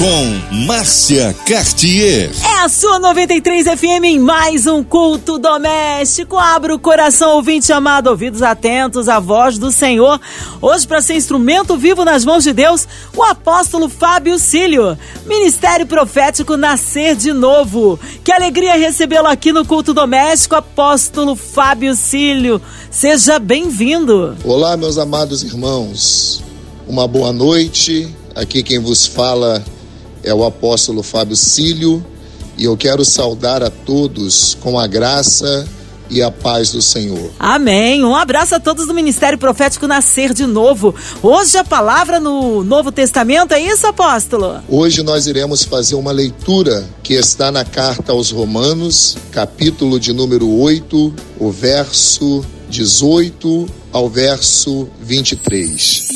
com Márcia Cartier. É a sua 93 FM em mais um culto doméstico. Abra o coração, ouvinte amado, ouvidos atentos à voz do Senhor. Hoje, para ser instrumento vivo nas mãos de Deus, o apóstolo Fábio Cílio. Ministério Profético Nascer de Novo. Que alegria recebê-lo aqui no culto doméstico, apóstolo Fábio Cílio. Seja bem-vindo. Olá, meus amados irmãos. Uma boa noite. Aqui quem vos fala é o apóstolo Fábio Cílio e eu quero saudar a todos com a graça e a paz do Senhor. Amém. Um abraço a todos do Ministério Profético Nascer de Novo. Hoje a palavra no Novo Testamento, é isso, apóstolo? Hoje nós iremos fazer uma leitura que está na carta aos Romanos, capítulo de número 8, o verso 18 ao verso 23.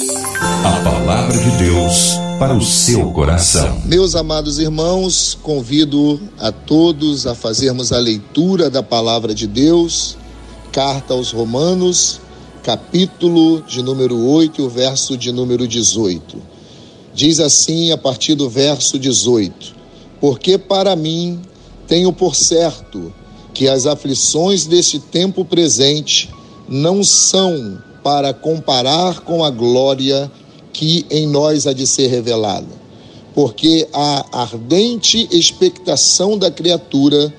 A palavra de Deus para o seu coração. Meus amados irmãos, convido a todos a fazermos a leitura da palavra de Deus, carta aos Romanos, capítulo de número 8, verso de número 18. Diz assim a partir do verso 18: Porque para mim tenho por certo que as aflições deste tempo presente não são para comparar com a glória que em nós há de ser revelada. Porque a ardente expectação da criatura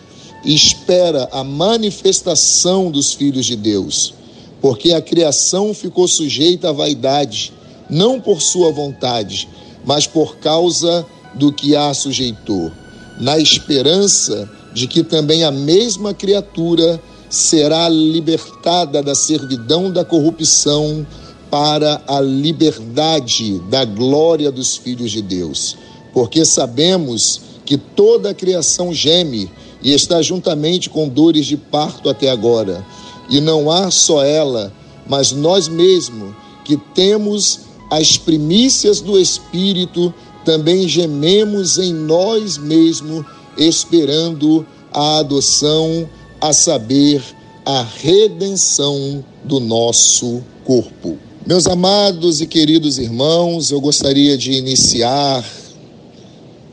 espera a manifestação dos filhos de Deus. Porque a criação ficou sujeita à vaidade, não por sua vontade, mas por causa do que a sujeitou, na esperança de que também a mesma criatura será libertada da servidão da corrupção para a liberdade da glória dos filhos de Deus, porque sabemos que toda a criação geme e está juntamente com dores de parto até agora. E não há só ela, mas nós mesmos, que temos as primícias do Espírito, também gememos em nós mesmos, esperando a adoção, a saber, a redenção do nosso corpo. Meus amados e queridos irmãos, eu gostaria de iniciar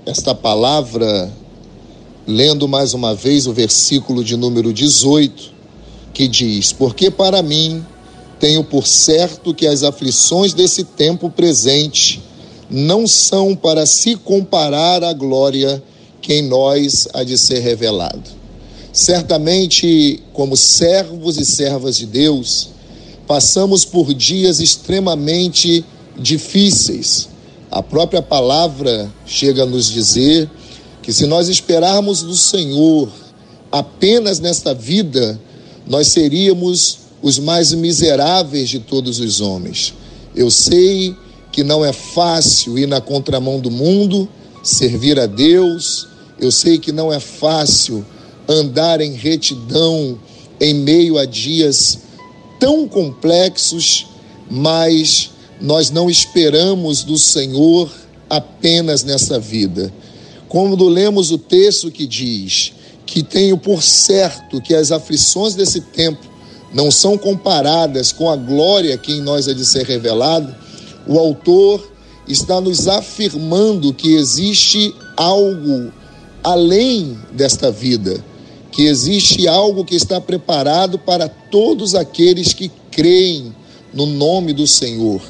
esta palavra lendo mais uma vez o versículo de número 18, que diz: Porque para mim tenho por certo que as aflições desse tempo presente não são para se comparar à glória que em nós há de ser revelado. Certamente, como servos e servas de Deus, passamos por dias extremamente difíceis. A própria palavra chega a nos dizer que se nós esperarmos do Senhor apenas nesta vida, nós seríamos os mais miseráveis de todos os homens. Eu sei que não é fácil ir na contramão do mundo, servir a Deus, eu sei que não é fácil andar em retidão em meio a dias tão complexos, mas nós não esperamos do Senhor apenas nessa vida. Quando lemos o texto que diz que tenho por certo que as aflições desse tempo não são comparadas com a glória que em nós é de ser revelado, o autor está nos afirmando que existe algo além desta vida que existe algo que está preparado para todos aqueles que creem no nome do Senhor,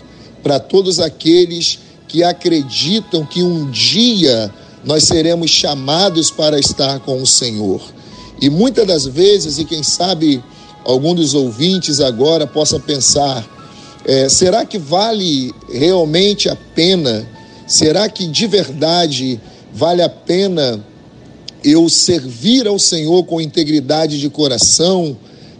para todos aqueles que acreditam que um dia nós seremos chamados para estar com o Senhor. E muitas das vezes, e quem sabe algum dos ouvintes agora possa pensar: é, será que vale realmente a pena? Será que de verdade vale a pena eu servir ao Senhor com integridade de coração,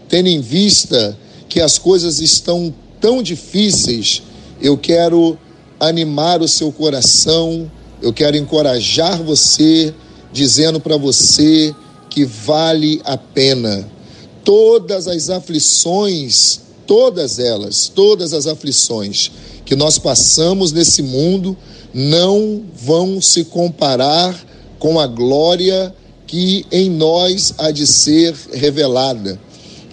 tendo em vista que as coisas estão tão difíceis, eu quero animar o seu coração, eu quero encorajar você, dizendo para você que vale a pena. Todas as aflições, todas elas, todas as aflições que nós passamos nesse mundo não vão se comparar com a glória que em nós há de ser revelada.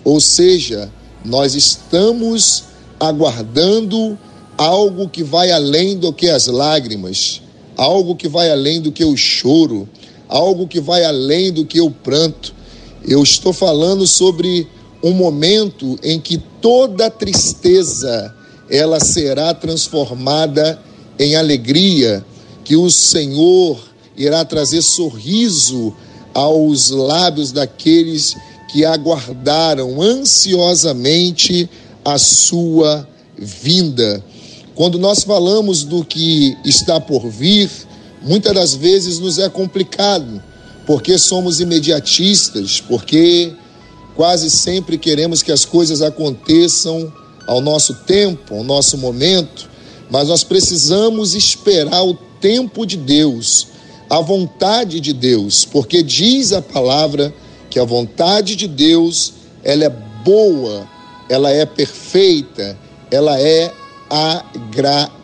Ou seja, nós estamos aguardando algo que vai além do que as lágrimas, algo que vai além do que o choro, algo que vai além do que o pranto. Eu estou falando sobre um momento em que toda tristeza ela será transformada em alegria, que o Senhor irá trazer sorriso aos lábios daqueles que aguardaram ansiosamente a sua vinda. Quando nós falamos do que está por vir, muitas das vezes nos é complicado, porque somos imediatistas, porque quase sempre queremos que as coisas aconteçam ao nosso tempo, ao nosso momento, mas nós precisamos esperar o tempo de Deus, a vontade de Deus, porque diz a palavra que a vontade de Deus, ela é boa, ela é perfeita, ela é agradável.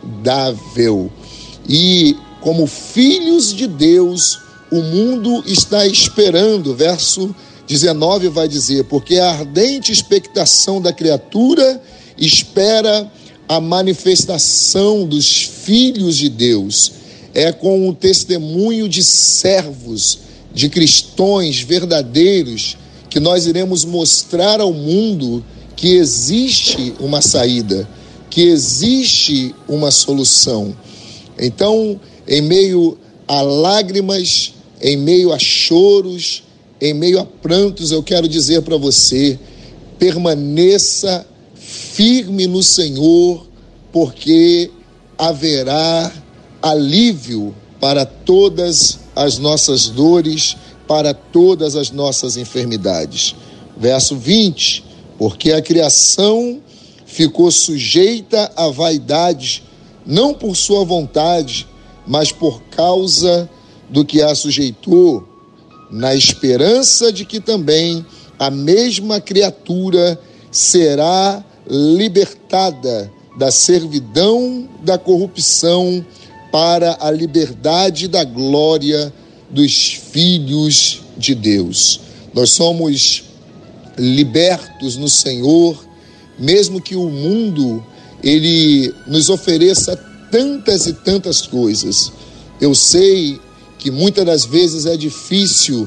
E como filhos de Deus, o mundo está esperando, verso 19 vai dizer: porque a ardente expectação da criatura espera a manifestação dos filhos de Deus. É com o testemunho de servos, de cristãos verdadeiros, que nós iremos mostrar ao mundo que existe uma saída, que existe uma solução. Então, em meio a lágrimas, em meio a choros, em meio a prantos, eu quero dizer para você: permaneça firme no Senhor, porque haverá alívio para todas as nossas dores, para todas as nossas enfermidades. Verso 20: Porque a criação ficou sujeita à vaidade, não por sua vontade, mas por causa do que a sujeitou na esperança de que também a mesma criatura será libertada da servidão da corrupção para a liberdade da glória dos filhos de Deus. Nós somos libertos no Senhor, mesmo que o mundo ele nos ofereça tantas e tantas coisas. Eu sei que muitas das vezes é difícil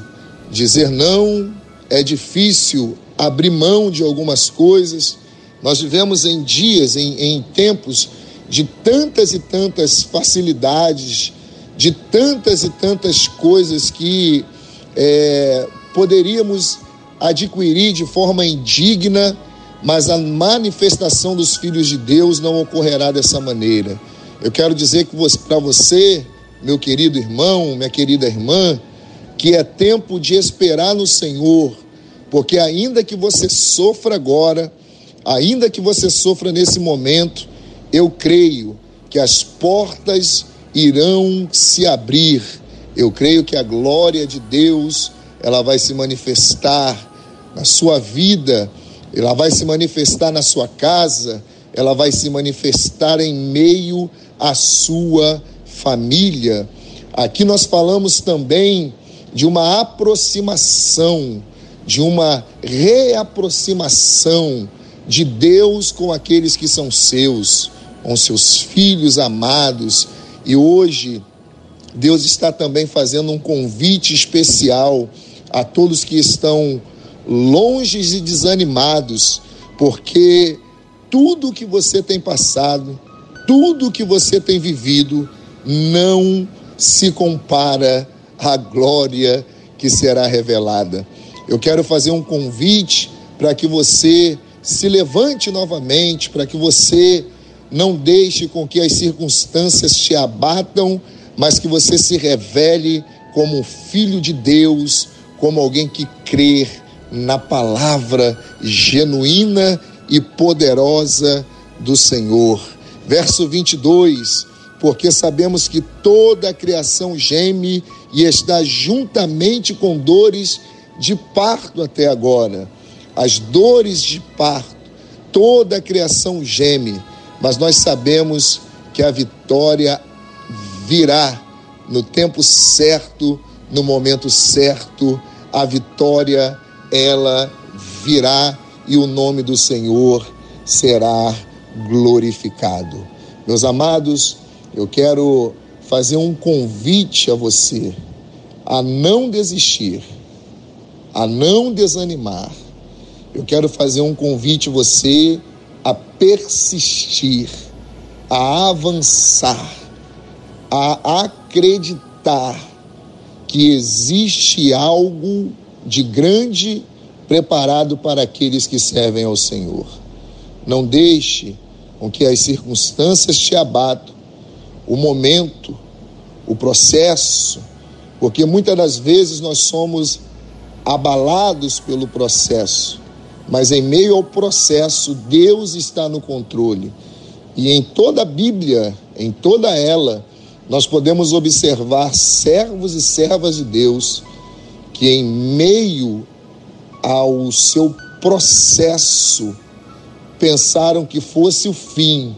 dizer não, é difícil abrir mão de algumas coisas. Nós vivemos em dias, em, em tempos de tantas e tantas facilidades, de tantas e tantas coisas que é, poderíamos adquirir de forma indigna, mas a manifestação dos filhos de Deus não ocorrerá dessa maneira. Eu quero dizer que para você meu querido irmão, minha querida irmã, que é tempo de esperar no Senhor, porque ainda que você sofra agora, ainda que você sofra nesse momento, eu creio que as portas irão se abrir. Eu creio que a glória de Deus, ela vai se manifestar na sua vida, ela vai se manifestar na sua casa, ela vai se manifestar em meio à sua família. Aqui nós falamos também de uma aproximação, de uma reaproximação de Deus com aqueles que são seus, com seus filhos amados. E hoje, Deus está também fazendo um convite especial a todos que estão longe e desanimados, porque tudo que você tem passado, tudo que você tem vivido, não se compara à glória que será revelada. Eu quero fazer um convite para que você se levante novamente, para que você não deixe com que as circunstâncias te abatam, mas que você se revele como um filho de Deus, como alguém que crê na palavra genuína e poderosa do Senhor. Verso 22 porque sabemos que toda a criação geme e está juntamente com dores de parto até agora. As dores de parto, toda a criação geme, mas nós sabemos que a vitória virá no tempo certo no momento certo, a vitória ela virá e o nome do Senhor será glorificado. Meus amados, eu quero fazer um convite a você a não desistir, a não desanimar. Eu quero fazer um convite a você persistir, a avançar, a acreditar que existe algo de grande preparado para aqueles que servem ao Senhor. Não deixe com que as circunstâncias te abatam, o momento, o processo, porque muitas das vezes nós somos abalados pelo processo, mas em meio ao processo, Deus está no controle. E em toda a Bíblia, em toda ela, nós podemos observar servos e servas de Deus que, em meio ao seu processo, pensaram que fosse o fim,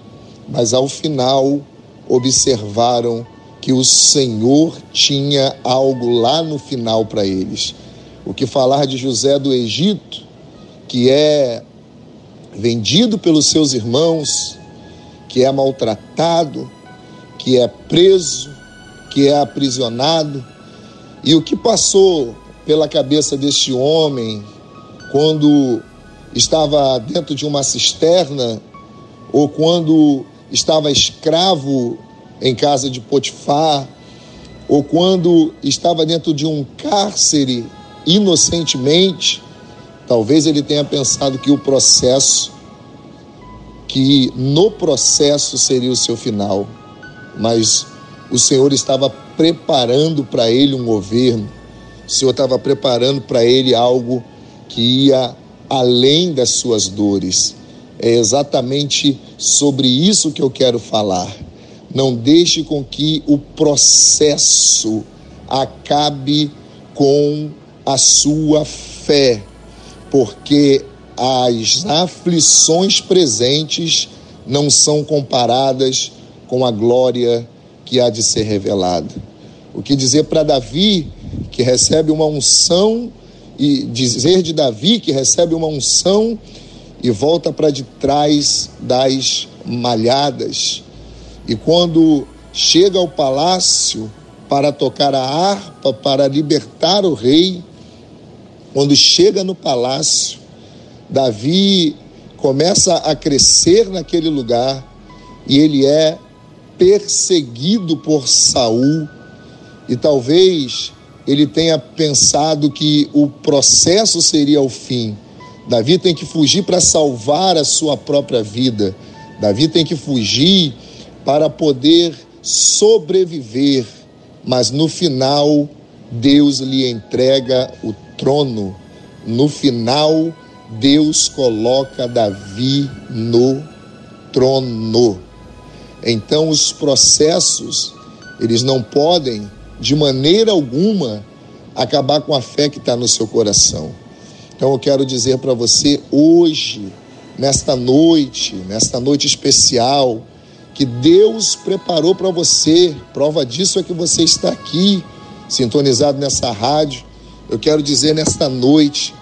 mas ao final observaram que o Senhor tinha algo lá no final para eles. O que falar de José do Egito, que é vendido pelos seus irmãos, que é maltratado, que é preso, que é aprisionado, e o que passou pela cabeça deste homem quando estava dentro de uma cisterna ou quando estava escravo em casa de Potifar ou quando estava dentro de um cárcere inocentemente, talvez ele tenha pensado que o processo, que no processo seria o seu final, mas o Senhor estava preparando para ele um governo, o Senhor estava preparando para ele algo que ia além das suas dores. É exatamente sobre isso que eu quero falar. Não deixe com que o processo acabe com a sua fé, porque as aflições presentes não são comparadas com a glória que há de ser revelada. O que dizer para Davi, que recebe uma unção, e dizer de Davi, que recebe uma unção e volta para de trás das malhadas. E quando chega ao palácio para tocar a harpa, para libertar o rei, quando chega no palácio, Davi começa a crescer naquele lugar e ele é perseguido por Saul e talvez ele tenha pensado que o processo seria o fim. Davi tem que fugir para salvar a sua própria vida. Davi tem que fugir para poder sobreviver, mas no final Deus lhe entrega o trono. No final, Deus coloca Davi no trono. Então os processos, eles não podem de maneira alguma acabar com a fé que está no seu coração. Então eu quero dizer para você hoje, nesta noite, nesta noite especial, que Deus preparou para você. Prova disso é que você está aqui, sintonizado nessa rádio. Eu quero dizer nesta noite,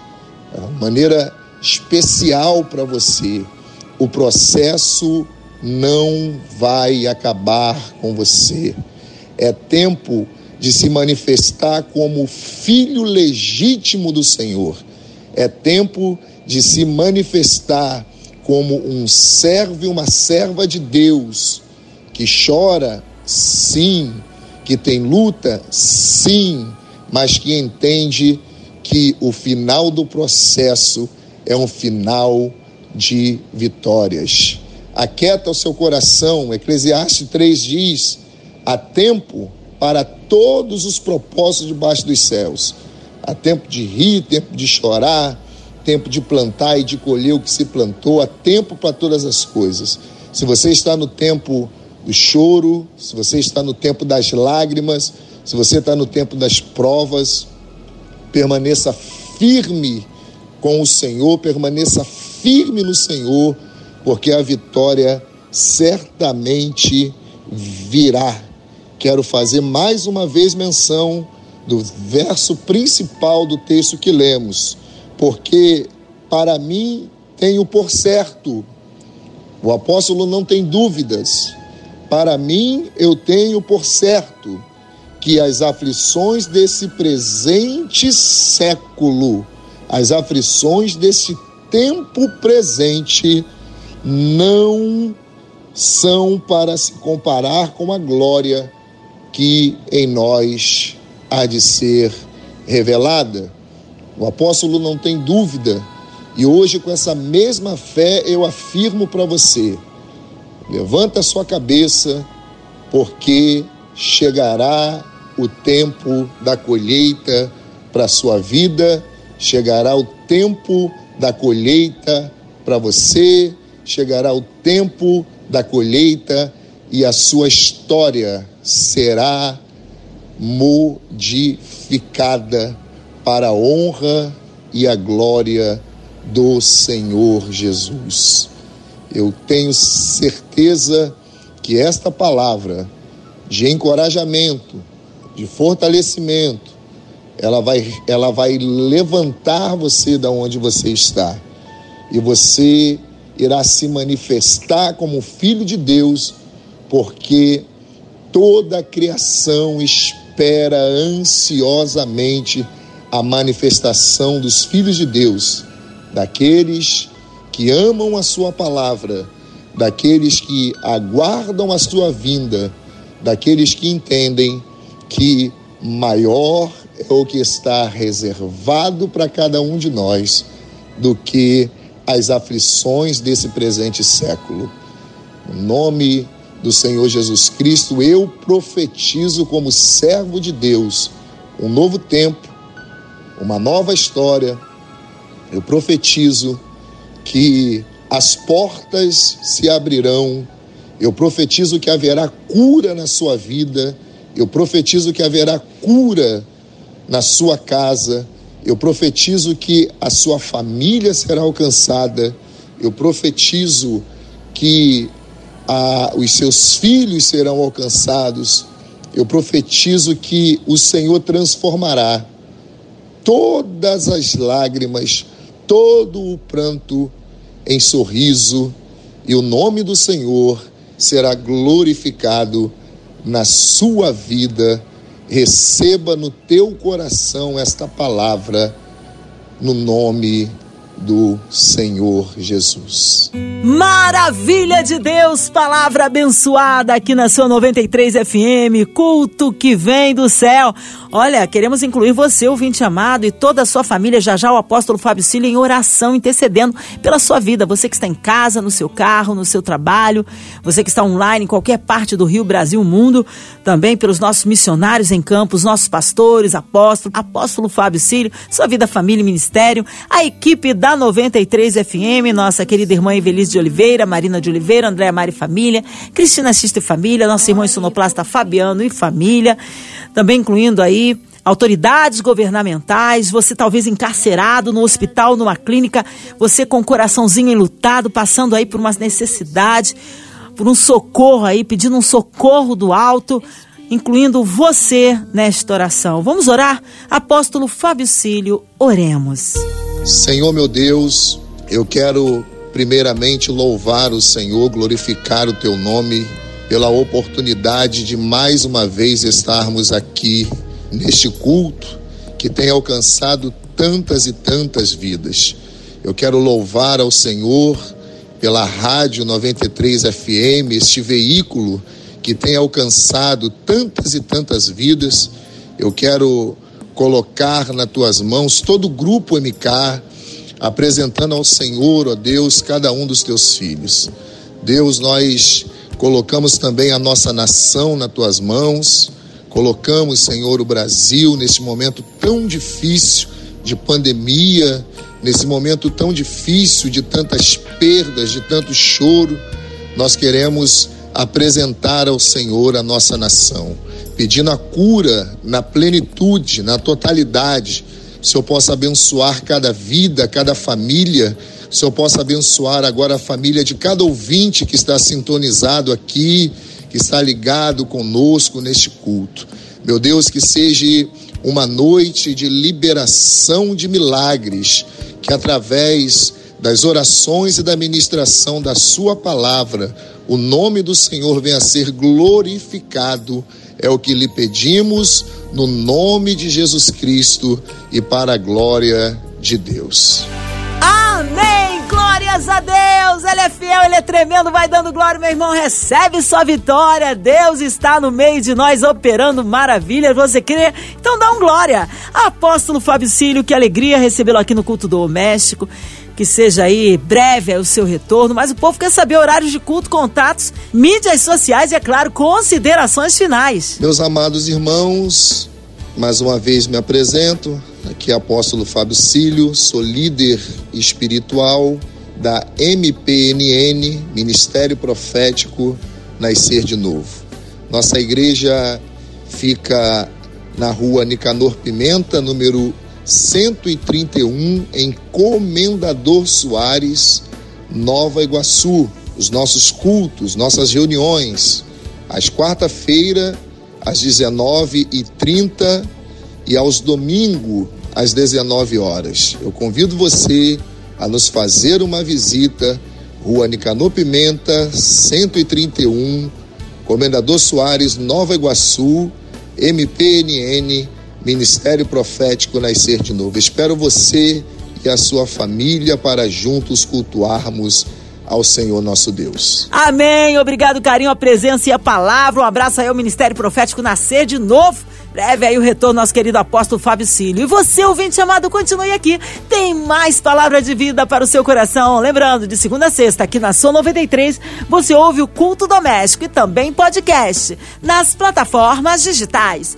de maneira especial para você, o processo não vai acabar com você. É tempo de se manifestar como filho legítimo do Senhor. É tempo de se manifestar como um servo e uma serva de Deus que chora, sim, que tem luta, sim, mas que entende que o final do processo é um final de vitórias. Aquieta o seu coração. Eclesiastes 3 diz: há tempo para todos os propósitos debaixo dos céus. Há tempo de rir, tempo de chorar, tempo de plantar e de colher o que se plantou, há tempo para todas as coisas. Se você está no tempo do choro, se você está no tempo das lágrimas, se você está no tempo das provas, permaneça firme com o Senhor, permaneça firme no Senhor, porque a vitória certamente virá. Quero fazer mais uma vez menção do verso principal do texto que lemos, porque para mim tenho por certo, o apóstolo não tem dúvidas, para mim eu tenho por certo que as aflições desse presente século, as aflições desse tempo presente, não são para se comparar com a glória que em nós há de ser revelada. O apóstolo não tem dúvida, e hoje, com essa mesma fé, eu afirmo para você: levanta sua cabeça, porque chegará o tempo da colheita para a sua vida, chegará o tempo da colheita para você, chegará o tempo da colheita e a sua história será modificada para a honra e a glória do Senhor Jesus. Eu tenho certeza que esta palavra de encorajamento, de fortalecimento, ela vai, ela vai levantar você da onde você está. E você irá se manifestar como filho de Deus, porque toda a criação espera ansiosamente a manifestação dos filhos de Deus, daqueles que amam a sua palavra, daqueles que aguardam a sua vinda, daqueles que entendem que maior é o que está reservado para cada um de nós do que as aflições desse presente século. No nome do Senhor Jesus Cristo, eu profetizo como servo de Deus um novo tempo, uma nova história. Eu profetizo que as portas se abrirão. Eu profetizo que haverá cura na sua vida. Eu profetizo que haverá cura na sua casa. Eu profetizo que a sua família será alcançada. Eu profetizo que ah, os seus filhos serão alcançados. Eu profetizo que o Senhor transformará todas as lágrimas, todo o pranto em sorriso, e o nome do Senhor será glorificado na sua vida. Receba no teu coração esta palavra, no nome do Senhor Jesus. Maravilha de Deus, palavra abençoada aqui na sua 93 FM, culto que vem do céu. Olha, queremos incluir você, ouvinte amado, e toda a sua família, já já o apóstolo Fábio Cílio em oração, intercedendo pela sua vida. Você que está em casa, no seu carro, no seu trabalho, você que está online em qualquer parte do Rio, Brasil, mundo, também pelos nossos missionários em campo, os nossos pastores, apóstolos, apóstolo Fábio Cílio, sua vida, família e ministério, a equipe da 93 FM, nossa querida irmã Evelise de Oliveira, Marina de Oliveira, Andréa Mari Família, Cristina Xista e Família, nosso irmão sonoplasta Fabiano e Família, também incluindo aí autoridades governamentais, você talvez encarcerado no hospital, numa clínica, você com o coraçãozinho enlutado, passando aí por uma necessidade, por um socorro aí, pedindo um socorro do alto, incluindo você nesta oração. Vamos orar? Apóstolo Fábio Cílio, oremos. Senhor meu Deus, eu quero primeiramente louvar o Senhor, glorificar o teu nome pela oportunidade de mais uma vez estarmos aqui neste culto que tem alcançado tantas e tantas vidas. Eu quero louvar ao Senhor pela Rádio 93 FM, este veículo que tem alcançado tantas e tantas vidas. Eu quero colocar nas tuas mãos todo o grupo MK, apresentando ao Senhor, ó Deus, cada um dos teus filhos. Deus, nós colocamos também a nossa nação nas tuas mãos Colocamos, Senhor, o Brasil nesse momento tão difícil de pandemia, nesse momento tão difícil de tantas perdas, de tanto choro. Nós queremos apresentar ao Senhor a nossa nação, pedindo a cura na plenitude, na totalidade. O Senhor possa abençoar cada vida, cada família. O Senhor possa abençoar agora a família de cada ouvinte que está sintonizado aqui que está ligado conosco neste culto. Meu Deus, que seja uma noite de liberação de milagres, que através das orações e da ministração da Sua palavra, o nome do Senhor venha a ser glorificado. É o que lhe pedimos no nome de Jesus Cristo e para a glória de Deus. Amém! Glórias a Deus! Ele é fiel, ele é tremendo, vai dando glória, meu irmão. Recebe sua vitória. Deus está no meio de nós operando maravilhas. Você crê? Então dá um glória. Apóstolo Fábio Cílio, que alegria recebê-lo aqui no culto doméstico que seja aí breve o seu retorno, mas o povo quer saber horários de culto, contatos, mídias sociais e, é claro, considerações finais. Meus amados irmãos, mais uma vez me apresento, aqui é apóstolo Fábio Cílio, sou líder espiritual da MPNN, Ministério Profético Nascer de Novo. Nossa igreja fica na rua Nicanor Pimenta, número 131 em Comendador Soares, Nova Iguaçu. Os nossos cultos, nossas reuniões, às quarta-feira, às 19h30 e aos domingos, às 19 horas. Eu convido você a nos fazer uma visita, Rua Nicanor Pimenta, 131, Comendador Soares, Nova Iguaçu, MPNN Ministério Profético Nascer de Novo. Espero você e a sua família para juntos cultuarmos ao Senhor nosso Deus. Amém. Obrigado, carinho, a presença e a palavra. Um abraço aí ao Ministério Profético Nascer de Novo. Breve aí o retorno nosso querido apóstolo Fábio Cílio. E você, ouvinte chamado, continue aqui. Tem mais palavra de vida para o seu coração. Lembrando, de segunda a sexta, aqui na Som 93, você ouve o Culto Doméstico e também podcast nas plataformas digitais.